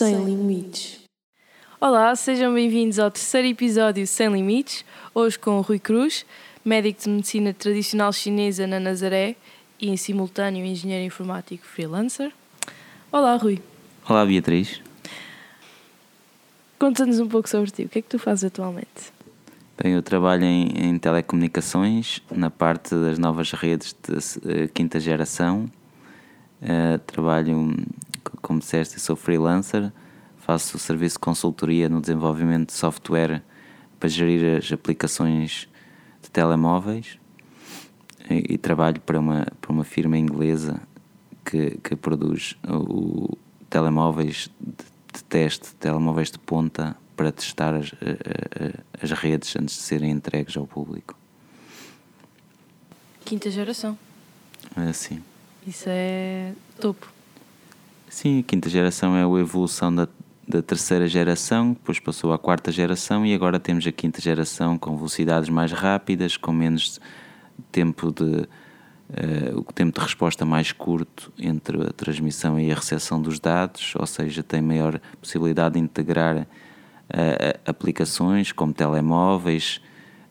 Sem Limites. Olá, sejam bem-vindos ao terceiro episódio Sem Limites, hoje com o Rui Cruz, médico de medicina tradicional chinesa na Nazaré e em simultâneo engenheiro informático freelancer. Olá, Rui. Olá, Beatriz. Conta-nos um pouco sobre ti. O que é que tu fazes atualmente? Bem, eu trabalho em, em telecomunicações, na parte das novas redes de uh, quinta geração. Uh, trabalho, como disseste, sou freelancer, faço serviço de consultoria no desenvolvimento de software para gerir as aplicações de telemóveis e, e trabalho para uma, para uma firma inglesa que, que produz o, telemóveis de, de teste, telemóveis de ponta para testar as, as redes antes de serem entregues ao público. Quinta geração. É, sim. Isso é topo. Sim, a quinta geração é a evolução da, da terceira geração, depois passou à quarta geração e agora temos a quinta geração com velocidades mais rápidas, com menos tempo de uh, o tempo de resposta mais curto entre a transmissão e a recepção dos dados, ou seja, tem maior possibilidade de integrar uh, aplicações como telemóveis,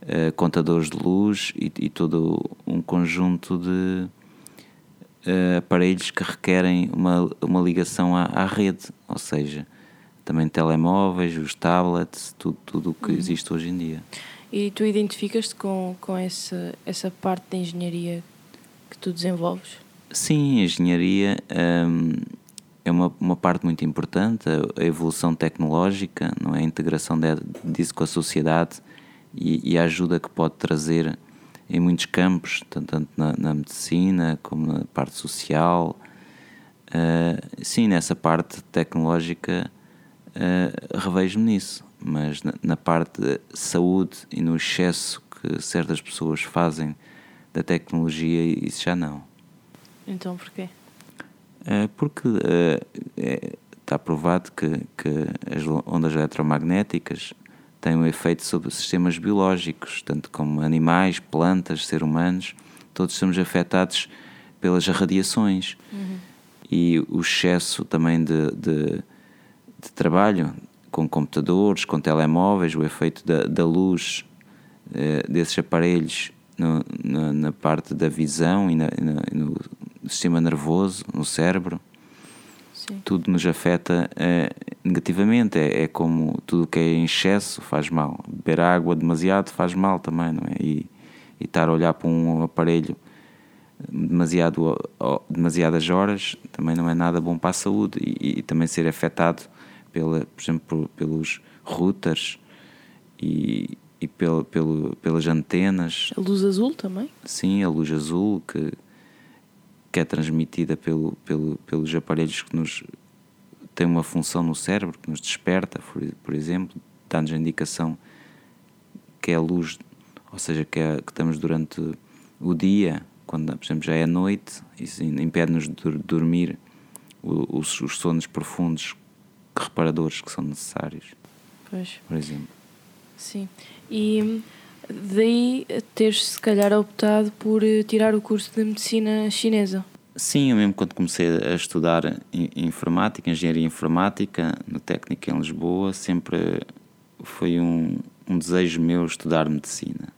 uh, contadores de luz e, e, todo um conjunto de aparelhos que requerem uma, uma ligação à, à rede, ou seja, também telemóveis, os tablets, tudo, tudo o que uhum. existe hoje em dia. E tu identificas-te com, com essa, essa parte da engenharia que tu desenvolves? Sim, a engenharia hum, é uma, uma parte muito importante, a, evolução tecnológica, não é? a integração de, disso com a sociedade e, e, a ajuda que pode trazer em muitos campos, tanto, na, na medicina como na parte social. Uh, sim, nessa parte tecnológica uh, revejo-me nisso, mas na, na parte de saúde e no excesso que certas pessoas fazem da tecnologia, isso já não. Então porquê? É porque é, está provado que, que as ondas eletromagnéticas têm um efeito sobre sistemas biológicos, tanto como animais, plantas, seres humanos, todos somos afetados pelas radiações. Uhum. E o excesso também de, de, de, trabalho com computadores, com telemóveis, o efeito da, da luz eh, desses aparelhos no, na, na, parte da visão e na, na, no sistema nervoso, no cérebro. Sim. Tudo nos afeta é, negativamente. É, é, como tudo que é em excesso faz mal. Beber água demasiado faz mal também, não é? E, e estar a olhar para um aparelho demasiado, demasiadas horas também não é nada bom para a saúde. E, e também ser afetado, pela, por exemplo, pelos routers e, e pelo, pelo, pelas antenas. A luz azul também? Sim, a luz azul que, que é transmitida pelo, pelo, pelos aparelhos que nos tem uma função no cérebro, que nos desperta, por, por exemplo, dá-nos a indicação que é a luz, ou seja, que, é, que estamos durante o dia, quando, por exemplo, já é noite, isso impede-nos de dormir os, os sonos profundos reparadores que são necessários. Pois. Por exemplo. Sim. E daí teres se calhar optado por eh, tirar o curso de medicina chinesa. Sim, eu mesmo quando comecei a estudar informática, engenharia informática, no técnico em Lisboa, sempre foi um, um desejo meu estudar medicina.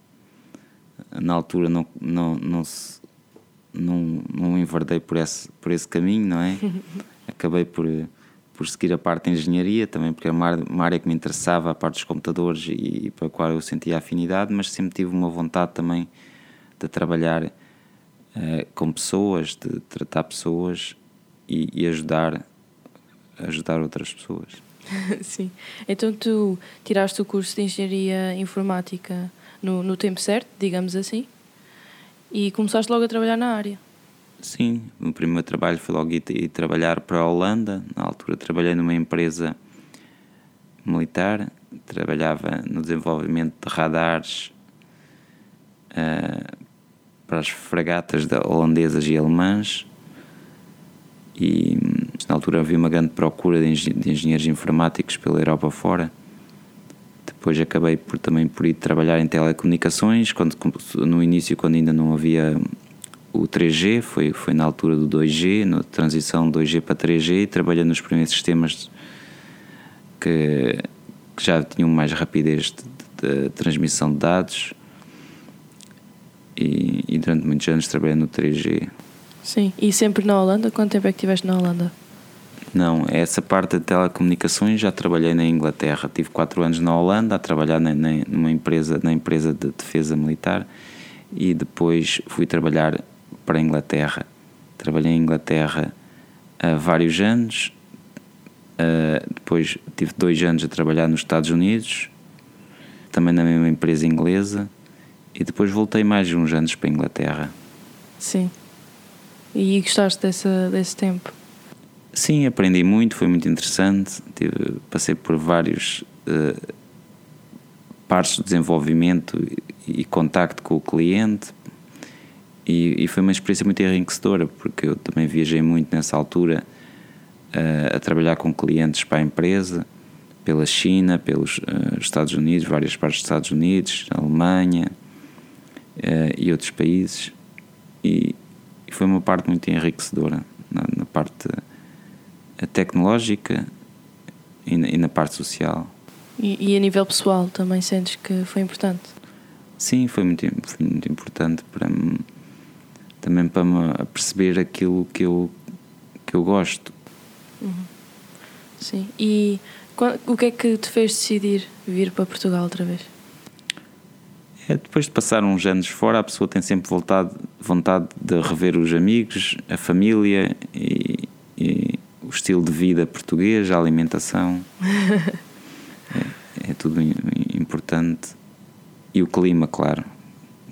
Na altura não, não, não, não, não enverdei por esse, por esse caminho, não é? Acabei por por seguir a parte de engenharia, também porque era uma área que me interessava, a parte dos computadores e, e para a qual eu sentia afinidade, mas sempre tive uma vontade também de trabalhar uh, com pessoas, de tratar pessoas e, e ajudar, ajudar outras pessoas. Sim. Então tu tiraste o curso de Engenharia Informática no, no tempo certo, digamos assim, e começaste logo a trabalhar na área. Sim, o primeiro trabalho foi logo ir, ir trabalhar para a Holanda. Na altura trabalhei numa empresa militar, trabalhava no desenvolvimento de radares uh, para as fragatas holandesas e alemãs. E na altura havia uma grande procura de, engen de engenheiros informáticos pela Europa fora. Depois acabei por, também por ir trabalhar em telecomunicações, quando, no início, quando ainda não havia o 3G, foi, foi na altura do 2G, na transição 2G para 3G, e trabalhando nos primeiros sistemas que, que já tinham mais rapidez de, de, de transmissão de dados e, e, durante muitos anos trabalhei no 3G. Sim, e sempre na Holanda? Quanto tempo é que estiveste na Holanda? Não, essa parte de telecomunicações já trabalhei na Inglaterra. Tive quatro anos na Holanda a trabalhar na, na, numa empresa, na empresa de defesa militar e depois fui trabalhar para a Inglaterra. Trabalhei em Inglaterra há vários anos, uh, depois tive dois anos a trabalhar nos Estados Unidos, também na mesma empresa inglesa, e depois voltei mais uns anos para a Inglaterra. Sim. E gostaste dessa, desse tempo? Sim, aprendi muito, foi muito interessante. Tive, passei por vários uh, partes de desenvolvimento e, e contacto com o cliente, e, e, foi uma experiência muito enriquecedora, porque eu também viajei muito nessa altura uh, a trabalhar com clientes para a empresa, pela China, pelos uh, Estados Unidos, várias partes dos Estados Unidos, Alemanha uh, e outros países. E, e, foi uma parte muito enriquecedora na, na parte tecnológica e na, e na parte social. E, e, a nível pessoal também sentes que foi importante? Sim, foi muito, foi muito importante para mim também para me perceber aquilo que eu, que eu gosto. Uhum. Sim. E o que é que te fez decidir vir para Portugal outra vez? É, depois de passar uns anos fora, a pessoa tem sempre vontade, vontade de rever os amigos, a família e, e o estilo de vida português, a alimentação. é, é tudo importante. E o clima, claro.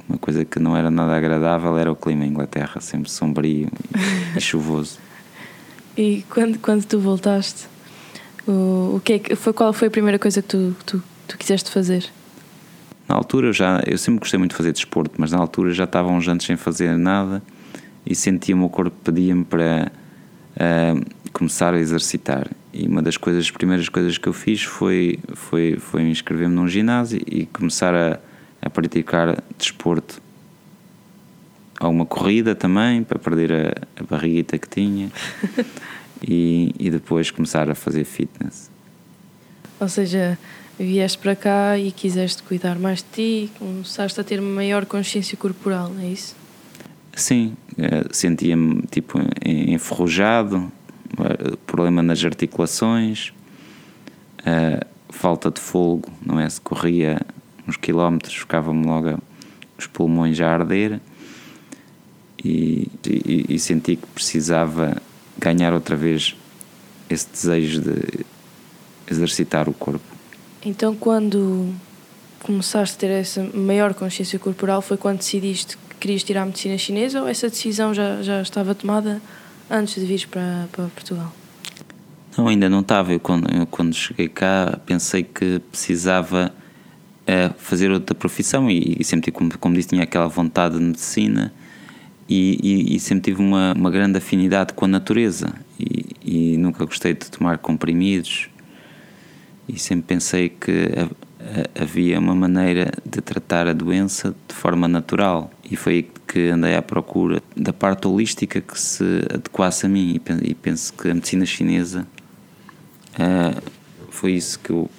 Uma coisa que não era nada agradável era o clima em Inglaterra, sempre sombrio e, chuvoso. E quando, quando tu voltaste, o, o que, é que foi, qual foi a primeira coisa que tu, tu, tu quiseste fazer? Na altura já, eu sempre gostei muito de fazer desporto, mas na altura já estava uns anos sem fazer nada e sentia o meu corpo pedia-me para uh, começar a exercitar. E uma das coisas, as primeiras coisas que eu fiz foi, foi, foi inscrever-me num ginásio e começar a, a praticar desporto. Alguma corrida também, para perder a, a barriguita que tinha. e, e depois começar a fazer fitness. Ou seja, vieste para cá e quiseste cuidar mais de ti, começaste a ter maior consciência corporal, é isso? Sim, eh, sentia-me tipo enferrujado, eh, problema nas articulações, eh, falta de fogo, não é? Se corria uns quilómetros, ficava-me logo os pulmões a arder e, e, e, senti que precisava ganhar outra vez esse desejo de exercitar o corpo. Então, quando começaste a ter essa maior consciência corporal, foi quando decidiste que querias tirar a medicina chinesa ou essa decisão já, já estava tomada antes de vir para, para Portugal? Não, ainda não estava. Eu quando, eu, quando cheguei cá, pensei que precisava a fazer outra profissão e, e sempre, como, como disse, tinha aquela vontade de medicina e, e, e sempre tive uma, uma grande afinidade com a natureza e, nunca gostei de tomar comprimidos e sempre pensei que a, a, havia uma maneira de tratar a doença de forma natural e foi que andei à procura da parte holística que se adequasse a mim e penso que a medicina chinesa uh, foi isso que eu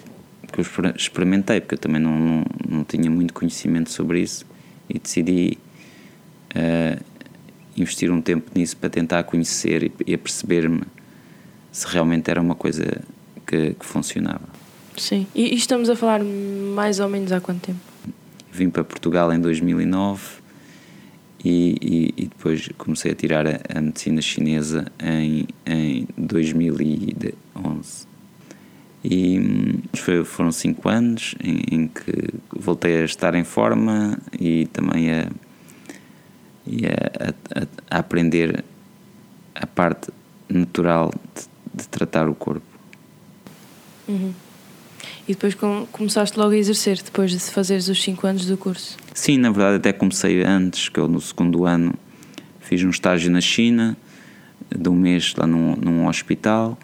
que eu experimentei, porque eu também não, não, não tinha muito conhecimento sobre isso e decidi uh, investir um tempo nisso para tentar conhecer e, e perceber-me se realmente era uma coisa que, que, funcionava. Sim, e, e estamos a falar mais ou menos há quanto tempo? Vim para Portugal em 2009 e, e, e, depois comecei a tirar a, a medicina chinesa em, em 2011. E hum, foi, foram cinco anos em, em, que voltei a estar em forma e também a, e a, a, a aprender a parte natural de, de tratar o corpo. Uhum. E depois com, começaste logo a exercer, depois de fazeres os cinco anos do curso? Sim, na verdade até comecei antes, que eu no segundo ano fiz um estágio na China, de um mês lá num, num hospital,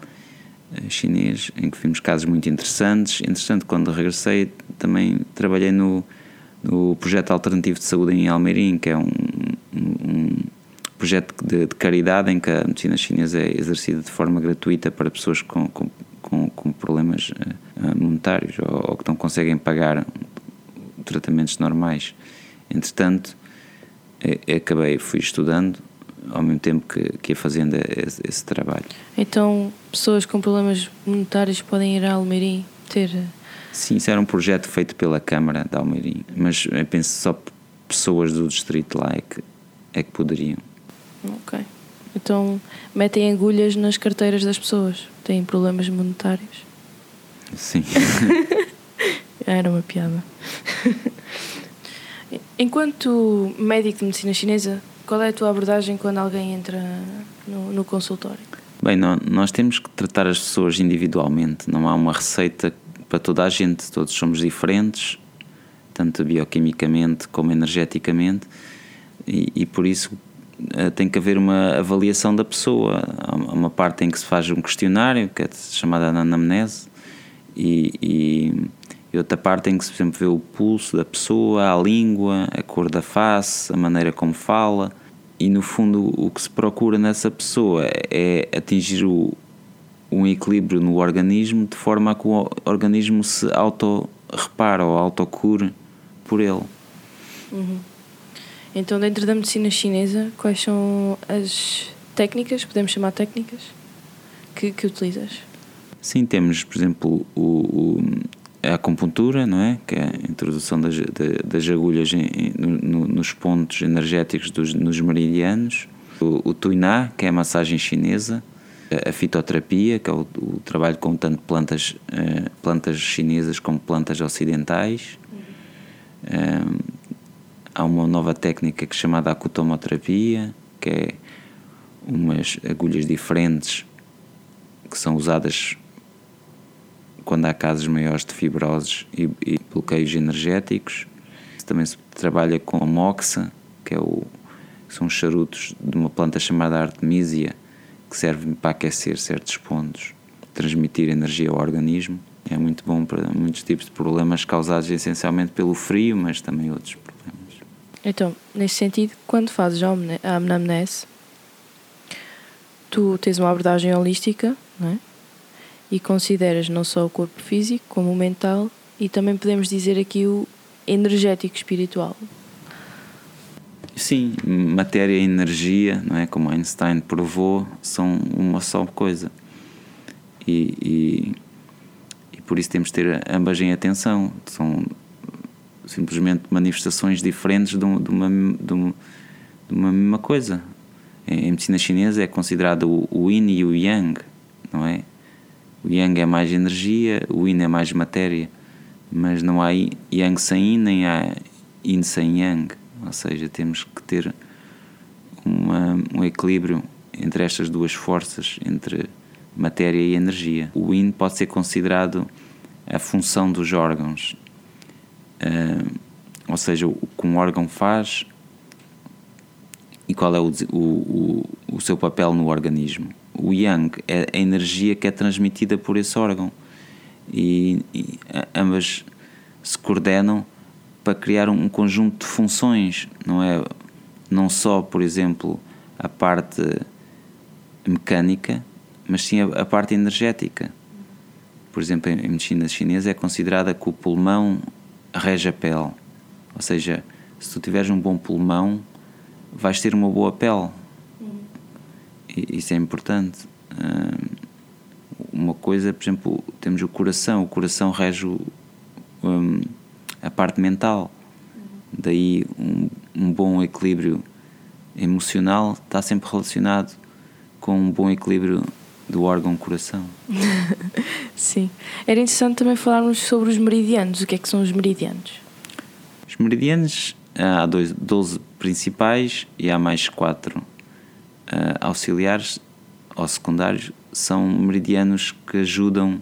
chinês, em que vimos casos muito interessantes. Interessante, quando regressei, também trabalhei no, no projeto alternativo de saúde em Almeirim, que é um, um projeto de, de, caridade em que a medicina chinesa é exercida de forma gratuita para pessoas com, com, com, com problemas uh, monetários ou, ou, que não conseguem pagar tratamentos normais. Entretanto, acabei, fui estudando ao mesmo tempo que, que ia fazendo esse, esse, trabalho. Então, pessoas com problemas monetários podem ir a Almeirim ter. Sim, isso era um projeto feito pela Câmara de Almeirim, mas eu penso só pessoas do distrito lá é que, é que poderiam. Ok. Então, metem agulhas nas carteiras das pessoas, têm problemas monetários. Sim. Era uma piada. Enquanto médico de medicina chinesa, qual é a tua abordagem quando alguém entra no, no consultório? Bem, não, nós temos que tratar as pessoas individualmente, não há uma receita para toda a gente, todos somos diferentes, tanto bioquimicamente como energeticamente, e, e por isso uh, tem que haver uma avaliação da pessoa. Há uma parte em que se faz um questionário, que é chamada anamnese, e, e, e outra parte em que se, por exemplo, vê o pulso da pessoa, a língua, a cor da face, a maneira como fala, e no fundo o que se procura nessa pessoa é atingir o, um equilíbrio no organismo de forma a que o organismo se auto-repara ou autocure por ele. Uhum. Então, dentro da medicina chinesa, quais são as técnicas, podemos chamar técnicas, que, que utilizas? Sim, temos, por exemplo, o, o, a acupuntura, não é? Que é a introdução das, das agulhas em, no, nos pontos energéticos dos, nos meridianos. O, o tuiná, que é a massagem chinesa. A fitoterapia, que é o, o trabalho com tanto plantas, uh, plantas chinesas como plantas ocidentais. Uhum. há uma nova técnica que é chamada acutomoterapia, que é umas agulhas diferentes que são usadas quando há casos maiores de fibroses e, e bloqueios energéticos. Também se trabalha com a moxa, que é o, são charutos de uma planta chamada artemisia, que servem para aquecer certos pontos, transmitir energia ao organismo. É muito bom para muitos tipos de problemas causados essencialmente pelo frio, mas também outros problemas. Então, nesse sentido, quando fazes a anamnese, tu tens uma abordagem holística, não é? E consideras não só o corpo físico, como o mental e também podemos dizer aqui o energético espiritual. Sim, matéria e energia, não é? Como Einstein provou, são uma só coisa. E, e, e por isso temos de ter ambas em atenção. São simplesmente manifestações diferentes de, uma, de, uma, de uma mesma coisa. Em medicina chinesa é considerado o yin e o yang, não é? O Yang é mais energia, o Yin é mais matéria, mas não há Yang sem Yin, nem há Yin sem Yang. Ou seja, temos que ter uma, um equilíbrio entre estas duas forças, entre matéria e energia. O Yin pode ser considerado a função dos órgãos, uh, ou seja, o que um órgão faz e qual é o, o, o, o seu papel no organismo o yang é a energia que é transmitida por esse órgão e, e ambas se coordenam para criar um conjunto de funções, não é? Não só, por exemplo, a parte mecânica, mas sim a, a parte energética. Por exemplo, em, medicina chinesa é considerada que o pulmão rege a pele, ou seja, se tu tiveres um bom pulmão, vais ter uma boa pele isso é importante. Uma coisa, por exemplo, temos o coração, o coração rege um, a parte mental. Daí um, um bom equilíbrio emocional está sempre relacionado com um bom equilíbrio do órgão coração. Sim. Era interessante também falarmos sobre os meridianos. O que é que são os meridianos? Os meridianos, há dois, 12 principais e há mais quatro uh, auxiliares ou secundários são meridianos que ajudam,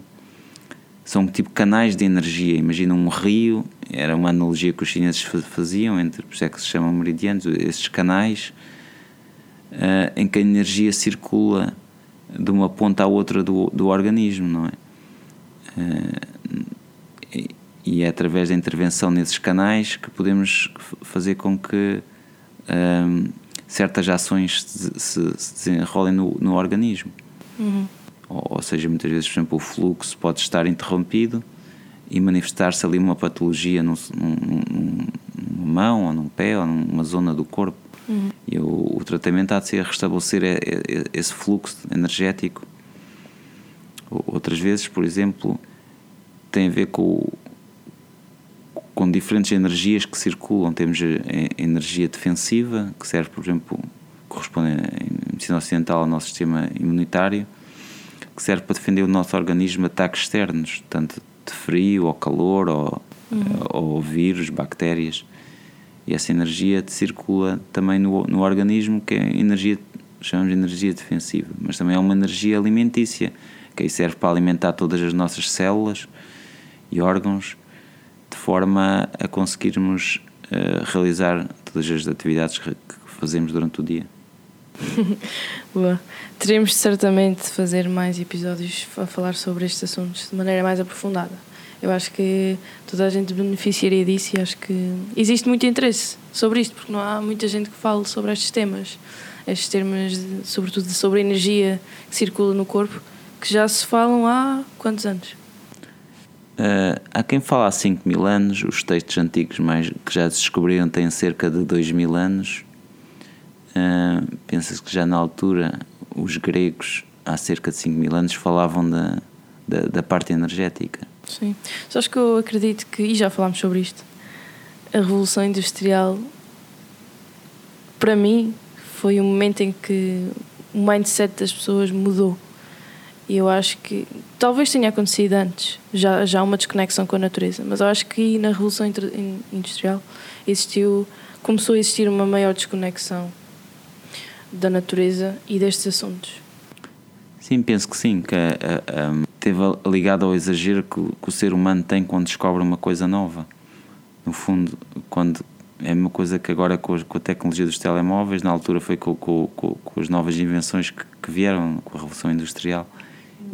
são tipo canais de energia. Imagina um rio, era uma analogia que os chineses faziam, entre, por isso é que se chamam meridianos, esses canais uh, em que a energia circula de uma ponta à outra do, do organismo, não é? Uh, e, é através da intervenção nesses canais que podemos fazer com que certas ações se, se, se desenrolem no, no organismo. Uhum. Ou, ou seja, muitas vezes, por exemplo, o fluxo pode estar interrompido e manifestar-se ali uma patologia num, num, numa mão ou num pé ou numa zona do corpo. Uhum. E o, o, tratamento há de ser restabelecer esse fluxo energético. Outras vezes, por exemplo, tem a ver com, com diferentes energias que circulam. Temos a energia defensiva, que serve, por exemplo, corresponde em medicina ocidental ao nosso sistema imunitário, que serve para defender o nosso organismo de ataques externos, tanto de frio ou calor ou, uhum. ou vírus, bactérias. E essa energia circula também no, no organismo, que é energia, chamamos de energia defensiva, mas também é uma energia alimentícia, que aí serve para alimentar todas as nossas células e órgãos, de forma a conseguirmos uh, realizar todas as atividades que fazemos durante o dia. Boa. Teremos certamente de fazer mais episódios a falar sobre estes assuntos de maneira mais aprofundada. Eu acho que toda a gente beneficiaria disso e acho que existe muito interesse sobre isto, porque não há muita gente que fale sobre estes temas, estes termos, de, sobretudo sobre a energia que circula no corpo, que já se falam há quantos anos? Uh, há quem fala há 5 mil anos, os textos antigos mais, que já se descobriram têm cerca de 2 mil anos. Uh, Pensa-se que já na altura os gregos, há cerca de 5 mil anos, falavam da, da, da parte energética. Sim. Só acho que eu acredito que, e já falámos sobre isto, a Revolução Industrial, para mim, foi um momento em que o mindset das pessoas mudou. E eu acho que talvez tenha acontecido antes, já, já uma desconexão com a natureza, mas eu acho que na Revolução Industrial existiu, começou a existir uma maior desconexão da natureza e destes assuntos. Sim, penso que sim, que a, a, a, teve ligado ao exagero que, que, o ser humano tem quando descobre uma coisa nova. No fundo, quando é uma coisa que agora com a, com tecnologia dos telemóveis, na altura foi com, com, com as novas invenções que, que, vieram com a Revolução Industrial.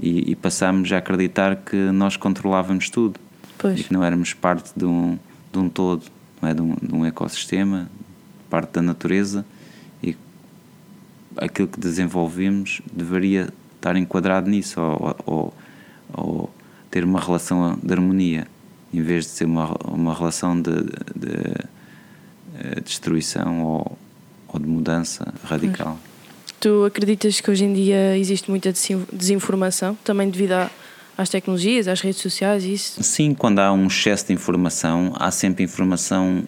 E, e passámos a acreditar que nós controlávamos tudo. Pois. E que não éramos parte de um, de um todo, não é? de, um, de um ecossistema, parte da natureza. E aquilo que desenvolvemos deveria estar enquadrado nisso ou, ou, ou ter uma relação de harmonia em vez de ser uma, uma relação de, de, de eh, destruição ou, ou, de mudança radical. Tu acreditas que hoje em dia existe muita desinformação, também devido às tecnologias, às redes sociais isso? Sim, quando há um excesso de informação, há sempre informação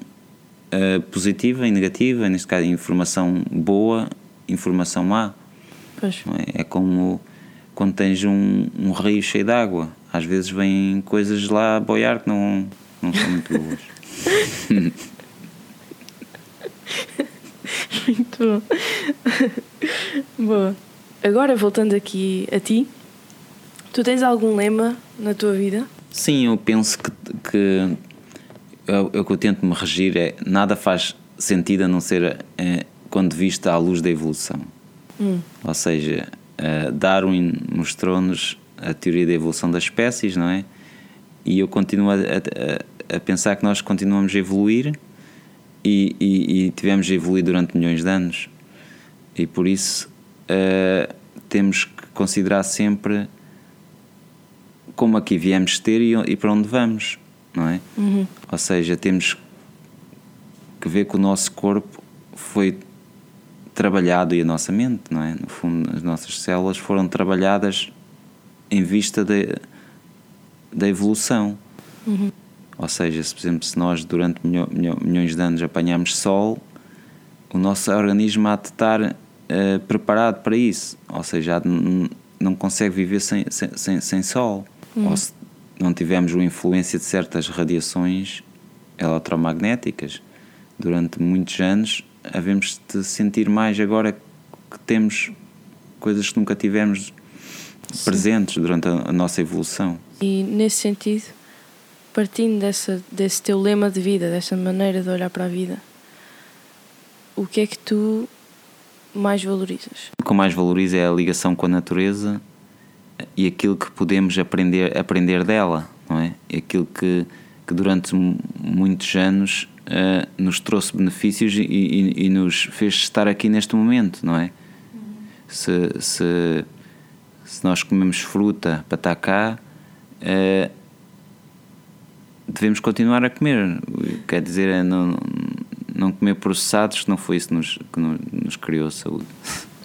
uh, positiva e negativa, neste caso informação boa, informação má. Pois. É? é como quando tens um, um rio cheio de água. Às vezes vêm coisas lá a boiar que não, não são muito boas. muito bom. Boa. Agora, voltando aqui a ti, tu tens algum lema na tua vida? Sim, eu penso que, que o que eu tento me regir é nada faz sentido a não ser é, quando vista à luz da evolução. Hum. Ou seja, uh, Darwin mostrou-nos a teoria da evolução das espécies, não é? E eu continuo a, a, a pensar que nós continuamos a evoluir e, e, e, tivemos a evoluir durante milhões de anos. E por isso uh, temos que considerar sempre como aqui viemos ter e, e para onde vamos, não é? Uhum. Ou seja, temos que ver que o nosso corpo foi trabalhado e a nossa mente, não é? No fundo, as nossas células foram trabalhadas em vista de, da evolução. Uhum. Ou seja, se, por exemplo, se nós durante milhões de anos apanhamos sol, o nosso organismo há de estar uh, preparado para isso. Ou seja, não consegue viver sem, sem, sem sol. Uhum. Ou se não tivermos uma influência de certas radiações eletromagnéticas durante muitos anos, havemos de sentir mais agora que temos coisas que nunca tivemos Sim. presentes durante a, a, nossa evolução. E nesse sentido, partindo dessa, desse teu lema de vida, dessa maneira de olhar para a vida, o que é que tu mais valorizas? O que eu mais valorizo é a ligação com a natureza e aquilo que podemos aprender, aprender dela, não é? Aquilo que, que durante muitos anos uh, nos trouxe benefícios e, e, e, nos fez estar aqui neste momento, não é? Se, se, Se nós comemos fruta para estar cá, uh, devemos continuar a comer. Quer dizer, é não, não comer processados, que não foi isso que nos, que nos criou saúde.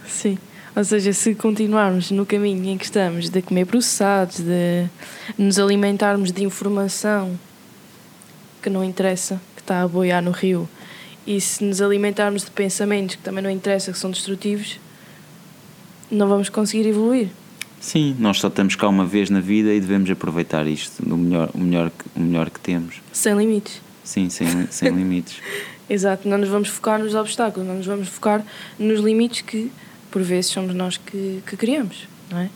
Sim. Ou seja, se continuarmos no caminho em que estamos de comer processados, de nos alimentarmos de informação que não interessa, que está a boiar no rio, e se nos alimentarmos de pensamentos que também não interessa, que são destrutivos, não vamos conseguir evoluir. Sim, nós só estamos cá uma vez na vida e devemos aproveitar isto, o melhor, o melhor, o melhor que temos. Sem limites. Sim, sem, sem limites. Exato, não nos vamos focar nos obstáculos, não nos vamos focar nos limites que, por vezes, somos nós que, que criamos, não é?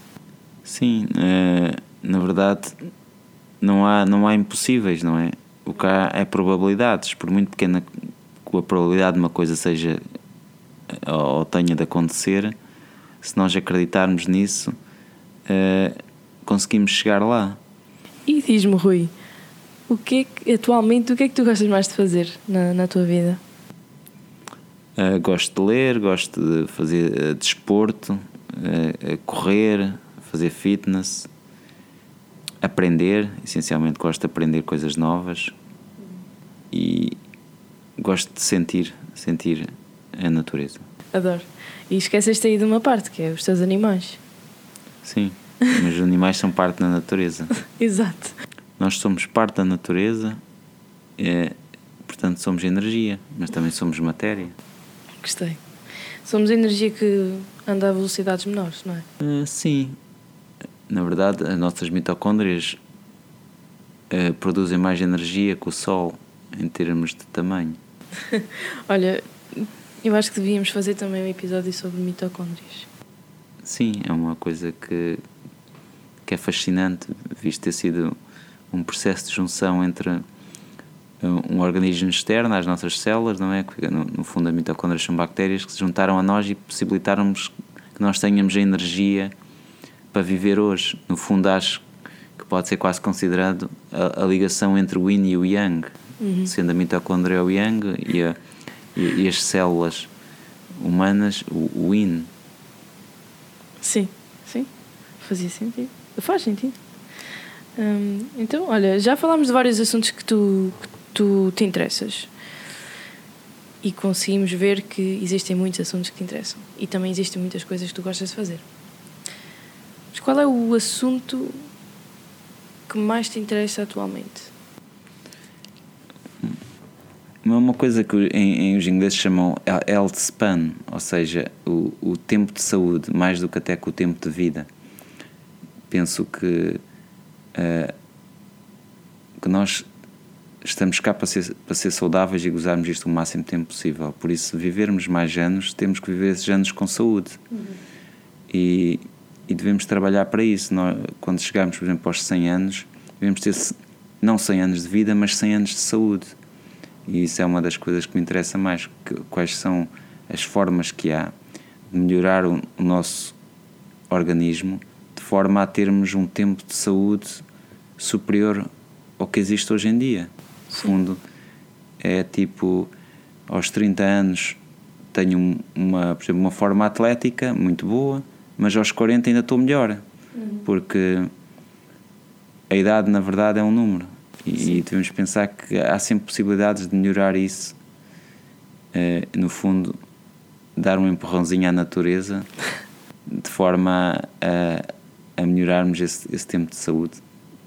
Sim, uh, na verdade, não há, não há impossíveis, não é? O que há é probabilidades, por muito pequena que a probabilidade de uma coisa seja ou tenha de acontecer, se nós acreditarmos nisso, uh, conseguimos chegar lá. E diz-me, Rui, o que é que, atualmente, o que é que tu gostas mais de fazer na, na tua vida? Uh, gosto de ler, gosto de fazer uh, desporto, uh, correr, fazer fitness, aprender. Essencialmente, gosto de aprender coisas novas e gosto de sentir, sentir a natureza. Adoro. E esqueceste aí de uma parte, que é os teus animais. Sim, mas os animais são parte da natureza. Exato. Nós somos parte da natureza, é, portanto somos energia, mas também somos matéria. Gostei. Somos energia que anda a velocidades menores, não é? Uh, sim. Na verdade, as nossas mitocôndrias uh, produzem mais energia que o Sol em termos de tamanho. Olha, eu acho que devíamos fazer também um episódio sobre mitocôndrias. Sim, é uma coisa que, que é fascinante, visto ter sido um processo de junção entre um organismo externo às nossas células, não é? No, no fundo, as mitocôndrias são bactérias que se juntaram a nós e possibilitaram que nós tenhamos a energia para viver hoje. No fundo, acho que pode ser quase considerado a, a ligação entre o yin e o yang, uhum. sendo a mitocôndria o yang e a e, e as células humanas, o, o yin. Sim, sim, fazia sentido. Faz sentido. Hum, então, olha, já falámos de vários assuntos que tu, que tu te interessas e conseguimos ver que existem muitos assuntos que te interessam e também existem muitas coisas que tu gostas de fazer. Mas qual é o assunto que mais te interessa atualmente? É uma coisa que em, em os ingleses chamam health span, ou seja, o, o tempo de saúde, mais do que até que o tempo de vida. Penso que, uh, que nós estamos cá para ser, para ser saudáveis e gozarmos isto o máximo tempo possível. Por isso, vivermos mais anos, temos que viver esses anos com saúde. Uhum. E, e devemos trabalhar para isso. Nós, quando chegarmos, por exemplo, aos 100 anos, devemos ter não 100 anos de vida, mas 100 anos de saúde e isso é uma das coisas que me interessa mais. Que, quais são as formas que há de melhorar o, o nosso organismo de forma a termos um tempo de saúde superior ao que existe hoje em dia. No fundo, é tipo, aos 30 anos tenho uma, por exemplo, uma forma atlética muito boa, mas aos 40 ainda estou melhor. Uhum. Porque a idade, na verdade, é um número. E, devemos pensar que há sempre possibilidades de melhorar isso. Uh, no fundo, dar um empurrãozinho à natureza de forma a, a melhorarmos esse, esse tempo de saúde.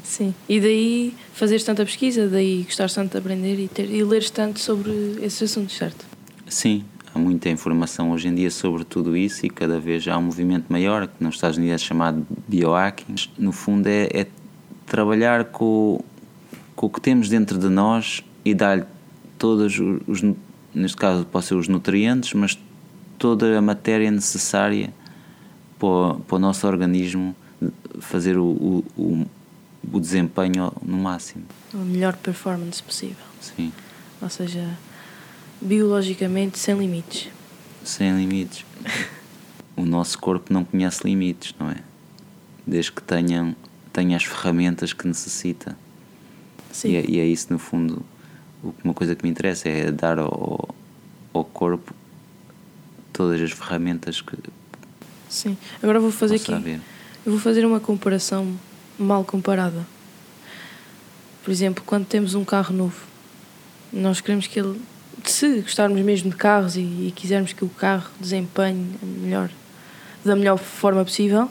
Sim, e daí fazeres tanta pesquisa, daí gostares tanto de aprender e, ter, e leres tanto sobre esses assuntos, certo? Sim, há muita informação hoje em dia sobre tudo isso e cada vez há um movimento maior, que nos Estados Unidos é chamado biohacking. No fundo, é, é trabalhar com, com o que temos dentro de nós e dar-lhe todos os, neste caso pode ser os nutrientes, mas toda a matéria necessária para o, para o nosso organismo fazer o, o, o, o desempenho no máximo. A melhor performance possível. Sim. Ou seja, biologicamente sem limites. Sem limites. o nosso corpo não conhece limites, não é? Desde que tenham, tenha as ferramentas que necessita. Sim. E, é, e é isso, no fundo, uma coisa que me interessa é dar ao, ao corpo todas as ferramentas que. Sim, agora vou fazer aqui. Eu vou fazer uma comparação mal comparada. Por exemplo, quando temos um carro novo, nós queremos que ele, se gostarmos mesmo de carros e, e quisermos que o carro desempenhe melhor, da melhor forma possível,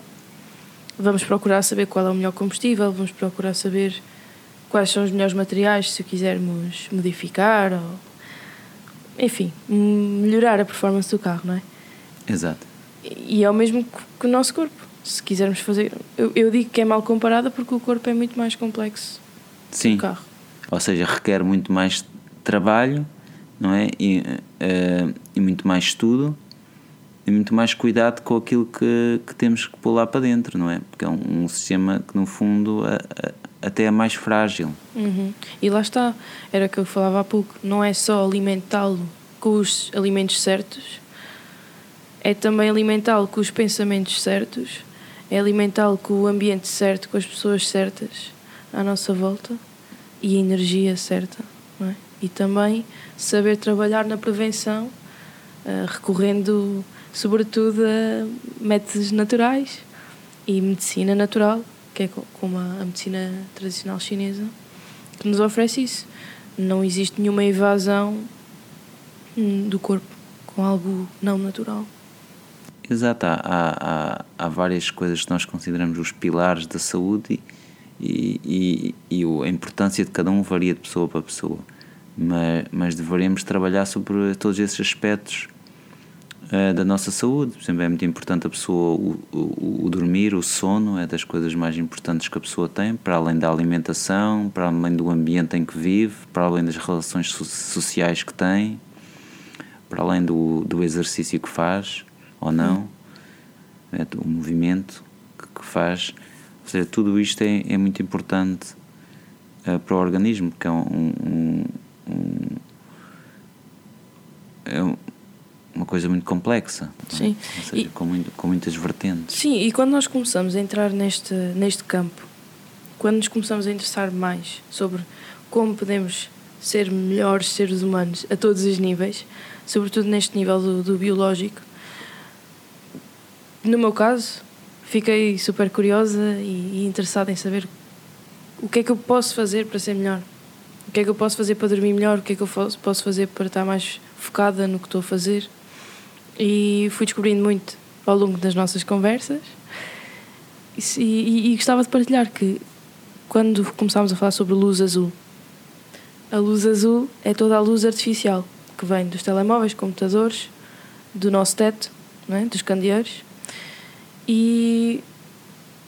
vamos procurar saber qual é o melhor combustível, vamos procurar saber quais são os melhores materiais se o quisermos modificar ou enfim, melhorar a performance do carro, não é? Exato. E é o mesmo que o nosso corpo. Se quisermos fazer. Eu, eu digo que é mal comparada porque o corpo é muito mais complexo Sim. que o carro. Ou seja, requer muito mais trabalho, não é? E, uh, e muito mais estudo e muito mais cuidado com aquilo que, que temos que pôr lá para dentro, não é? Porque é um, um sistema que, no fundo, a, a, até é mais frágil. Uhum. E lá está, era o que eu falava há pouco, não é só alimentá-lo com os alimentos certos, é também alimentá-lo com os pensamentos certos, é alimentá-lo com o ambiente certo, com as pessoas certas à nossa volta e a energia certa, é? E também saber trabalhar na prevenção, uh, recorrendo sobretudo a métodos naturais e medicina natural, que é como a medicina tradicional chinesa, que nos oferece isso. Não existe nenhuma evasão hum, do corpo com algo não natural. Exato, há, há, há várias coisas que nós consideramos os pilares da saúde e, e, e a importância de cada um varia de pessoa para pessoa, mas, mas deveríamos trabalhar sobre todos esses aspectos uh, da nossa saúde. Por exemplo, é muito importante a pessoa, o, o, o, dormir, o sono, é das coisas mais importantes que a pessoa tem, para além da alimentação, para além do ambiente em que vive, para além das relações sociais que tem, para além do, do exercício que faz ou não, é, o movimento que, que, faz. Ou seja, tudo isto é, é muito importante uh, para o organismo, que é um, um, um, é uma coisa muito complexa. É? Sim. Ou seja, e, com, muito, com muitas vertentes. Sim, e quando nós começamos a entrar neste, neste campo, quando nos começamos a interessar mais sobre como podemos ser melhores seres humanos a todos os níveis, sobretudo neste nível do, do biológico, no meu caso, fiquei super curiosa e, e interessada em saber o que é que eu posso fazer para ser melhor. O que é que eu posso fazer para dormir melhor? O que é que eu posso fazer para estar mais focada no que estou a fazer? E fui descobrindo muito ao longo das nossas conversas. E, e, e gostava de partilhar que quando começámos a falar sobre luz azul, a luz azul é toda a luz artificial que vem dos telemóveis, computadores, do nosso teto, é? dos candeeiros e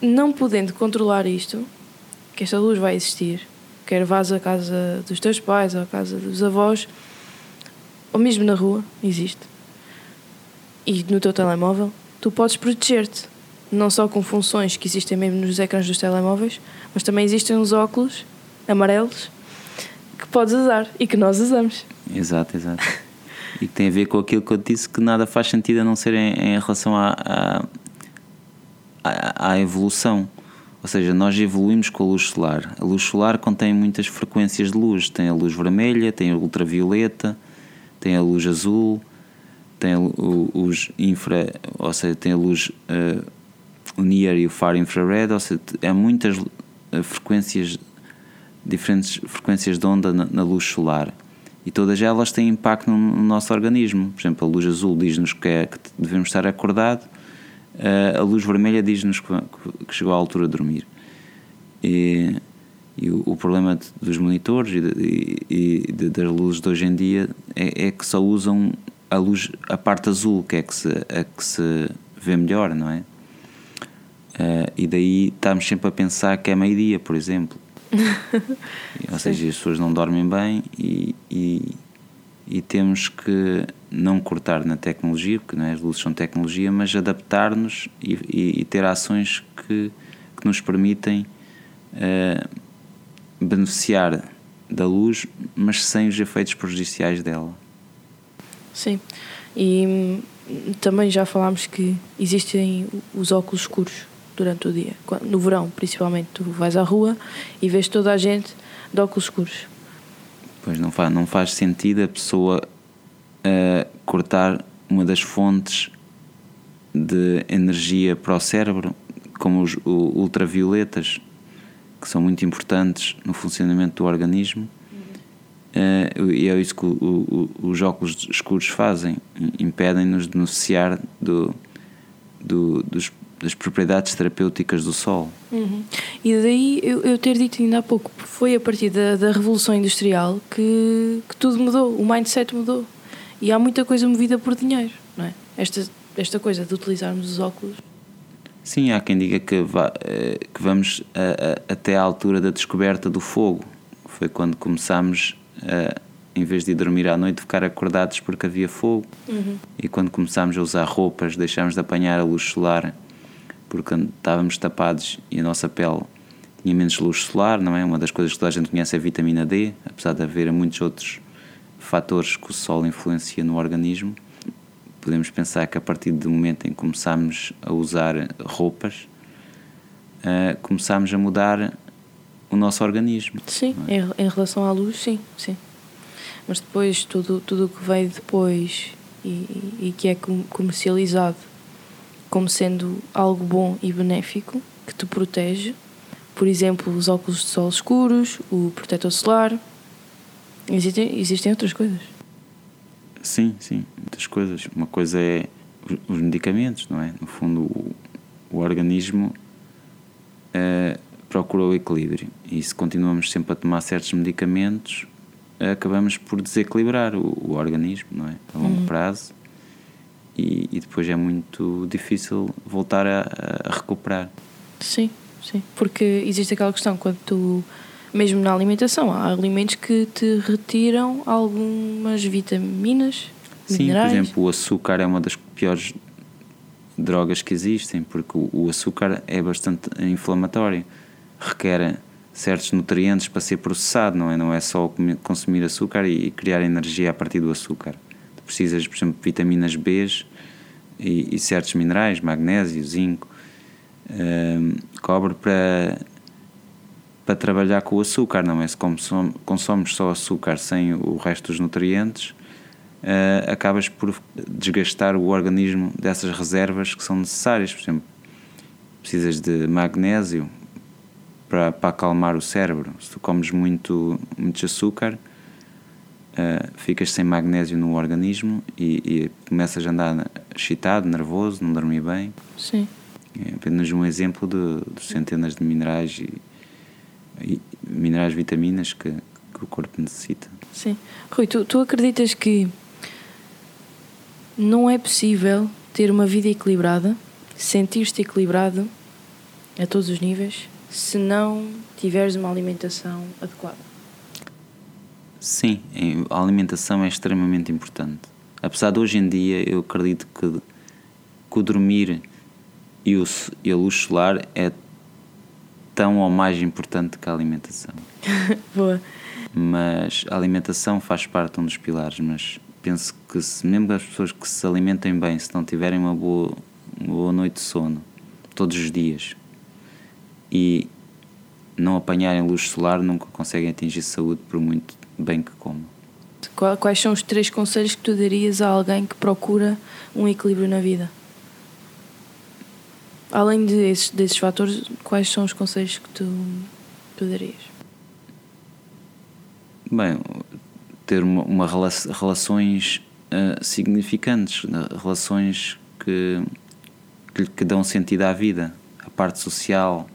não podendo controlar isto, que esta luz vai existir, quer vás à casa dos teus pais ou à casa dos avós, ou mesmo na rua, existe. E no teu telemóvel, tu podes proteger-te, não só com funções que existem mesmo nos ecrãs dos telemóveis, mas também existem os óculos amarelos que podes usar e que nós usamos. Exato, exato. e que tem a ver com aquilo que eu disse que nada faz sentido a não ser em, em relação a, à, à evolução. Ou seja, nós evoluímos com a luz solar. A luz solar contém muitas frequências de luz. Tem a luz vermelha, tem a ultravioleta, tem a luz azul, tem os infra, ou seja, tem a luz uh, o near e o far infrared, ou seja, há muitas uh, frequências diferentes frequências de onda na, na, luz solar e todas elas têm impacto no, no nosso organismo. Por exemplo, a luz azul diz-nos que, é, que devemos estar acordado a luz vermelha diz-nos que chegou à altura de dormir. E, e o, o, problema dos monitores e, e, e, das luzes de hoje em dia é, é, que só usam a luz, a parte azul, que é que se, a que se vê melhor, não é? Uh, e daí estamos sempre a pensar que é meio-dia, por exemplo. Ou seja, as pessoas não dormem bem e, e, e temos que não cortar na tecnologia, porque é, as luzes são tecnologia, mas adaptar-nos e, e, ter ações que, que nos permitem uh, beneficiar da luz, mas sem os efeitos prejudiciais dela. Sim, e hum, também já falámos que existem os óculos escuros durante o dia. No verão, principalmente, tu vais à rua e vês toda a gente de óculos escuros. Pois não faz, não faz sentido a pessoa uh, cortar uma das fontes de energia para o cérebro como os ultravioletas, que são muito importantes no funcionamento do organismo. Uh, e é isso que o, o, os óculos escuros fazem, impedem-nos de beneficiar do, do, dos, das propriedades terapêuticas do Sol. Uhum. E daí eu, eu, ter dito ainda há pouco, foi a partir da, da Revolução Industrial que, que tudo mudou, o mindset mudou. E há muita coisa movida por dinheiro, não é? Esta, esta coisa de utilizarmos os óculos. Sim, há quem diga que, vá, eh, que vamos a, a, até à altura da descoberta do fogo. Foi quando começámos, a, em vez de dormir à noite, ficar acordados porque havia fogo. Uhum. E quando começámos a usar roupas, deixámos de apanhar a luz solar porque estávamos tapados e a nossa pele tinha menos luz solar, não é? Uma das coisas que toda a gente conhece é a vitamina D, apesar de haver muitos outros fatores que o sol influencia no organismo. Podemos pensar que a partir do momento em que começámos a usar roupas, uh, começámos a mudar o nosso organismo. Sim, é? em relação à luz, sim, sim. Mas depois tudo tudo o que veio depois e, e que é comercializado como sendo algo bom e benéfico que te protege, por exemplo, os óculos de sol escuros, o protetor solar, Existem, existem outras coisas. Sim, sim, muitas coisas. Uma coisa é os medicamentos, não é? No fundo, o, o organismo uh, procura o equilíbrio e se continuamos sempre a tomar certos medicamentos, acabamos por desequilibrar o, o organismo, não é? A longo uhum. prazo e, e, depois é muito difícil voltar a, a recuperar. Sim, sim, porque existe aquela questão quando tu mesmo na alimentação, há alimentos que te retiram algumas vitaminas, Sim, minerais. por exemplo, o açúcar é uma das piores drogas que existem, porque o açúcar é bastante inflamatório, requer certos nutrientes para ser processado, não é? Não é só consumir açúcar e criar energia a partir do açúcar. Tu precisas, por exemplo, de vitaminas B e, e certos minerais, magnésio, zinco, um, cobre para para trabalhar com o açúcar, não é? Se consomes só açúcar sem o resto dos nutrientes, uh, acabas por desgastar o organismo dessas reservas que são necessárias. Por exemplo, precisas de magnésio para, para acalmar o cérebro. Se tu comes muito, muito açúcar, uh, ficas sem magnésio no organismo e, e começas a andar excitado, nervoso, não dormir bem. Sim. É apenas um exemplo de, de centenas de minerais e, minerais, vitaminas que, que, o corpo necessita. Sim. Rui, tu, tu acreditas que não é possível ter uma vida equilibrada, sentir-te equilibrado a todos os níveis, se não tiveres uma alimentação adequada? Sim, a alimentação é extremamente importante. Apesar de hoje em dia eu acredito que, que o dormir e, o, e a luz solar é tão ou mais importante que a alimentação. Boa. Mas a alimentação faz parte de um dos pilares, mas penso que se, mesmo as pessoas que se alimentem bem, se não tiverem uma boa, uma boa noite de sono todos os dias e não apanharem luz solar, nunca conseguem atingir saúde por muito bem que comam. Quais são os três conselhos que tu darias a alguém que procura um equilíbrio na vida? Além desses, desses fatores, quais são os conselhos que tu, tu darias? Bem, ter uma, uma relações uh, significantes, né? relações que, que, que, dão sentido à vida. A parte social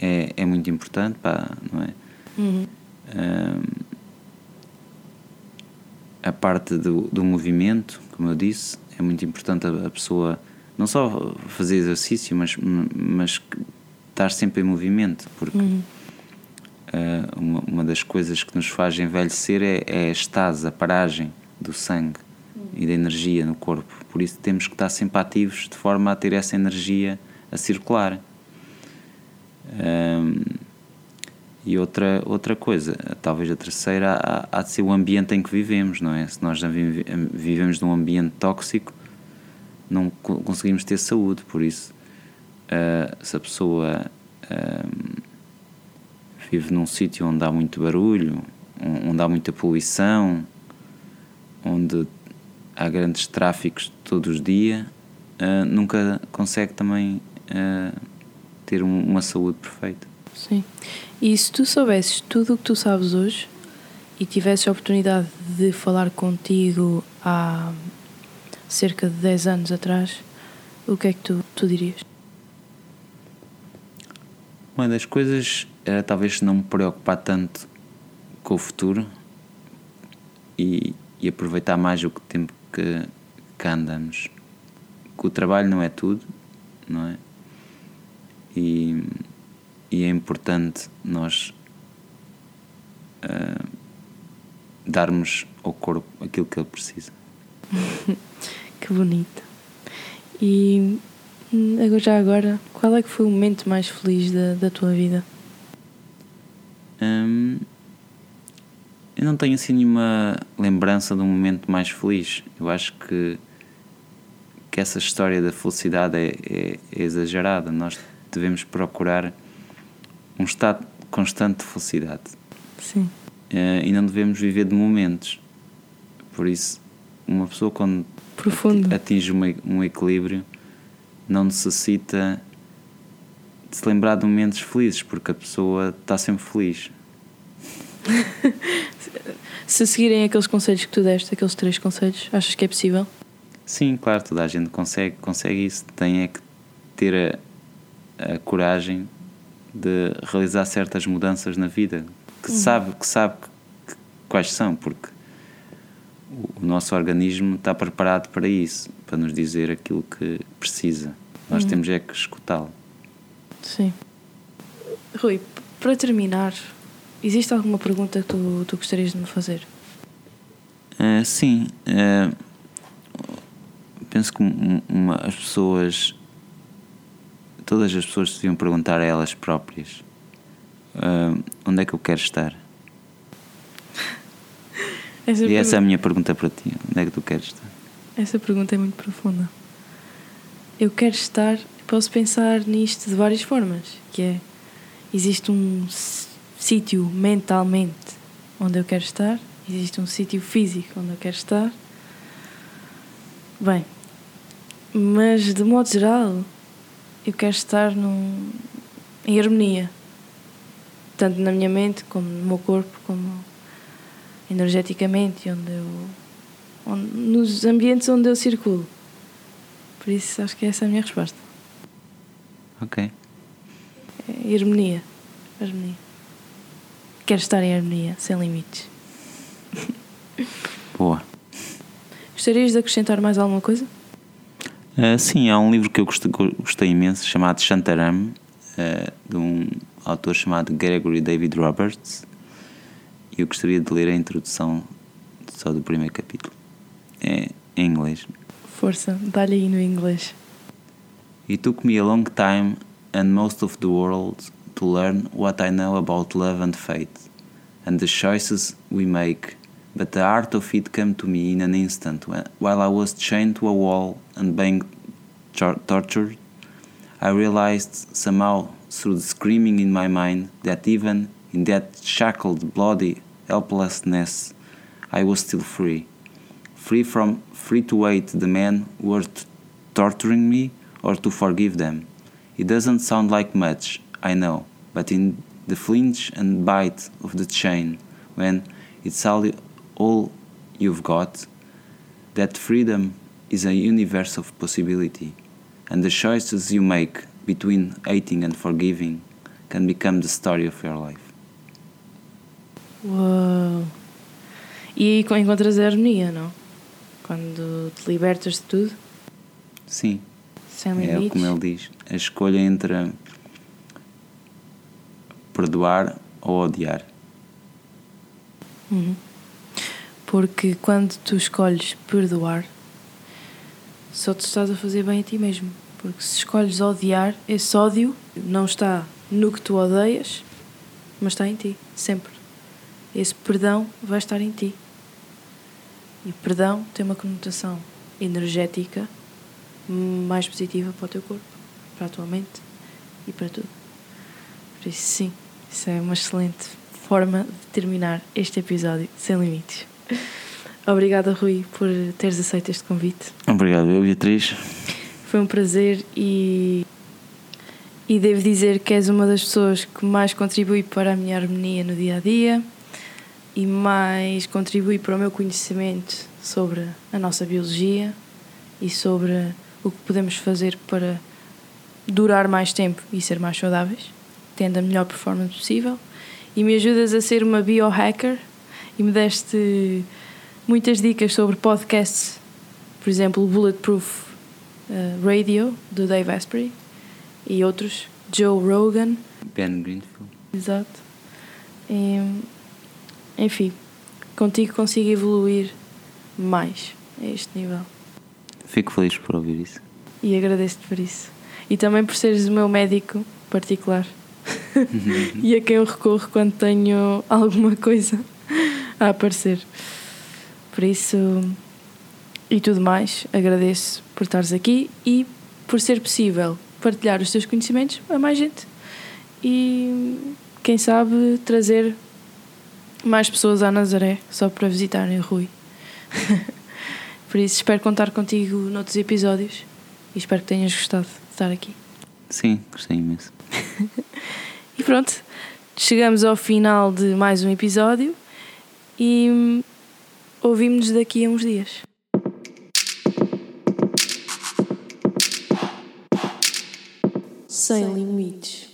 é, é muito importante, pá, não é? Uhum. Uh, a parte do, do movimento, como eu disse, é muito importante a, a pessoa não só fazer exercício, mas, mas estar sempre em movimento, porque uhum. uh, uma, uma, das coisas que nos faz envelhecer é, é a estase, a paragem do sangue uhum. e da energia no corpo. Por isso temos que estar sempre ativos de forma a ter essa energia a circular. Um, e outra, outra coisa, talvez a terceira, há, há de ser o ambiente em que vivemos, não é? Se nós vivemos num ambiente tóxico, não conseguimos ter saúde. Por isso, uh, se a pessoa vive num sítio onde há muito barulho, onde há muita poluição, onde há grandes tráficos todos os dias, uh, nunca consegue também ter um, uma saúde perfeita. Sim. E se tu soubesses tudo o que tu sabes hoje e tivesses a oportunidade de falar contigo há cerca de 10 anos atrás, o que é que tu, tu dirias? Uma das coisas era talvez não me preocupar tanto com o futuro e, e aproveitar mais o tempo que, que andamos. Que o trabalho não é tudo, não é? E, e é importante nós uh, darmos ao corpo aquilo que ele precisa. que bonito. E hum, agora, já agora, qual é que foi o momento mais feliz da, da tua vida? Hum, eu não tenho assim nenhuma lembrança de um momento mais feliz. Eu acho que, que essa história da felicidade é, é, é exagerada. Nós devemos procurar um estado constante de felicidade. Sim. Uh, e não devemos viver de momentos. Por isso, uma pessoa quando Profundo. atinge um, um equilíbrio não necessita de se lembrar de momentos felizes, porque a pessoa está sempre feliz. se seguirem aqueles conselhos que tu deste, aqueles três conselhos, achas que é possível? Sim, claro, toda a gente consegue, consegue isso. Tem é que ter a, coragem de realizar certas mudanças na vida que uhum. sabe que sabe que, que, quais são, porque o, o, nosso organismo está preparado para isso, para nos dizer aquilo que precisa. Nós uhum. temos é que escutá-lo. Sim. Rui, para terminar, existe alguma pergunta que tu, tu gostarias de me fazer? Uh, sim. Uh, penso que uma, as pessoas todas as pessoas deviam perguntar a elas próprias uh, onde é que eu quero estar. Essa e pergunta... essa é a minha pergunta para ti: onde é que tu queres estar? Essa pergunta é muito profunda. Eu quero estar, posso pensar nisto de várias formas, que é existe um sítio mentalmente onde eu quero estar, existe um sítio físico onde eu quero estar. Bem, mas de modo geral, eu quero estar num, em harmonia, tanto na minha mente como no meu corpo, como energeticamente, onde eu, onde, nos ambientes onde eu circulo. Por isso acho que essa é a minha resposta. Ok. É harmonia. Harmonia. Quero estar em harmonia, sem limites. Boa. Gostarias de acrescentar mais alguma coisa? Uh, sim, há um livro que eu gostei, gostei imenso chamado Shantaram, uh, de um autor chamado Gregory David Roberts. E eu gostaria de ler a introdução só do primeiro capítulo. É em inglês. Força, dá-lhe aí no inglês. It took me a long time and most of the world to learn what I know about love and fate, and the choices we make but the art of it came to me in an instant while I was chained to a wall and being tortured. I realized somehow through the screaming in my mind that even in that shackled, bloody helplessness, I was still free. Free from free to hate the men who were torturing me or to forgive them. It doesn't sound like much, I know, but in the flinch and bite of the chain, when it's all all you've got, that freedom is a universe of possibility, and the choices you make between hating and forgiving can become the story of your life. Uau! E aí encontras a harmonia, não? Quando te libertas de tudo? Sim. Sem limites. É como ele diz: a escolha entre perdoar ou odiar. Uhum. Porque quando tu escolhes perdoar, só te estás a fazer bem a ti mesmo. Porque se escolhes odiar, esse ódio não está no que tu odeias, mas está em ti, sempre. Esse perdão vai estar em ti. E perdão tem uma conotação energética mais positiva para o teu corpo, para a tua mente e para tudo. Por isso, sim, isso é uma excelente forma de terminar este episódio sem limites. Obrigada, Rui, por teres aceito este convite. Obrigado, eu, Beatriz. Foi um prazer e e devo dizer que és uma das pessoas que mais contribui para a minha harmonia no dia a dia e mais contribui para o meu conhecimento sobre a nossa biologia e sobre o que podemos fazer para durar mais tempo e ser mais saudáveis, tendo a melhor performance possível. E me ajudas a ser uma biohacker e me deste muitas dicas sobre podcasts, por exemplo, o Bulletproof uh, Radio, do Dave Asprey, e outros, Joe Rogan. Ben Greenfield. Exato. E, enfim, contigo consigo evoluir mais a este nível. Fico feliz por ouvir isso. E agradeço-te por isso. E também por seres o meu médico particular. e a quem eu recorro quando tenho alguma coisa a aparecer. Por isso, e tudo mais, agradeço por estares aqui e por ser possível partilhar os teus conhecimentos a mais gente. E quem sabe trazer mais pessoas à Nazaré só para visitarem o Rui. por isso, espero contar contigo noutros episódios e espero que tenhas gostado de estar aqui. Sim, gostei imenso. e pronto, chegamos ao final de mais um episódio e ouvimos-nos daqui a uns dias. Sem limites.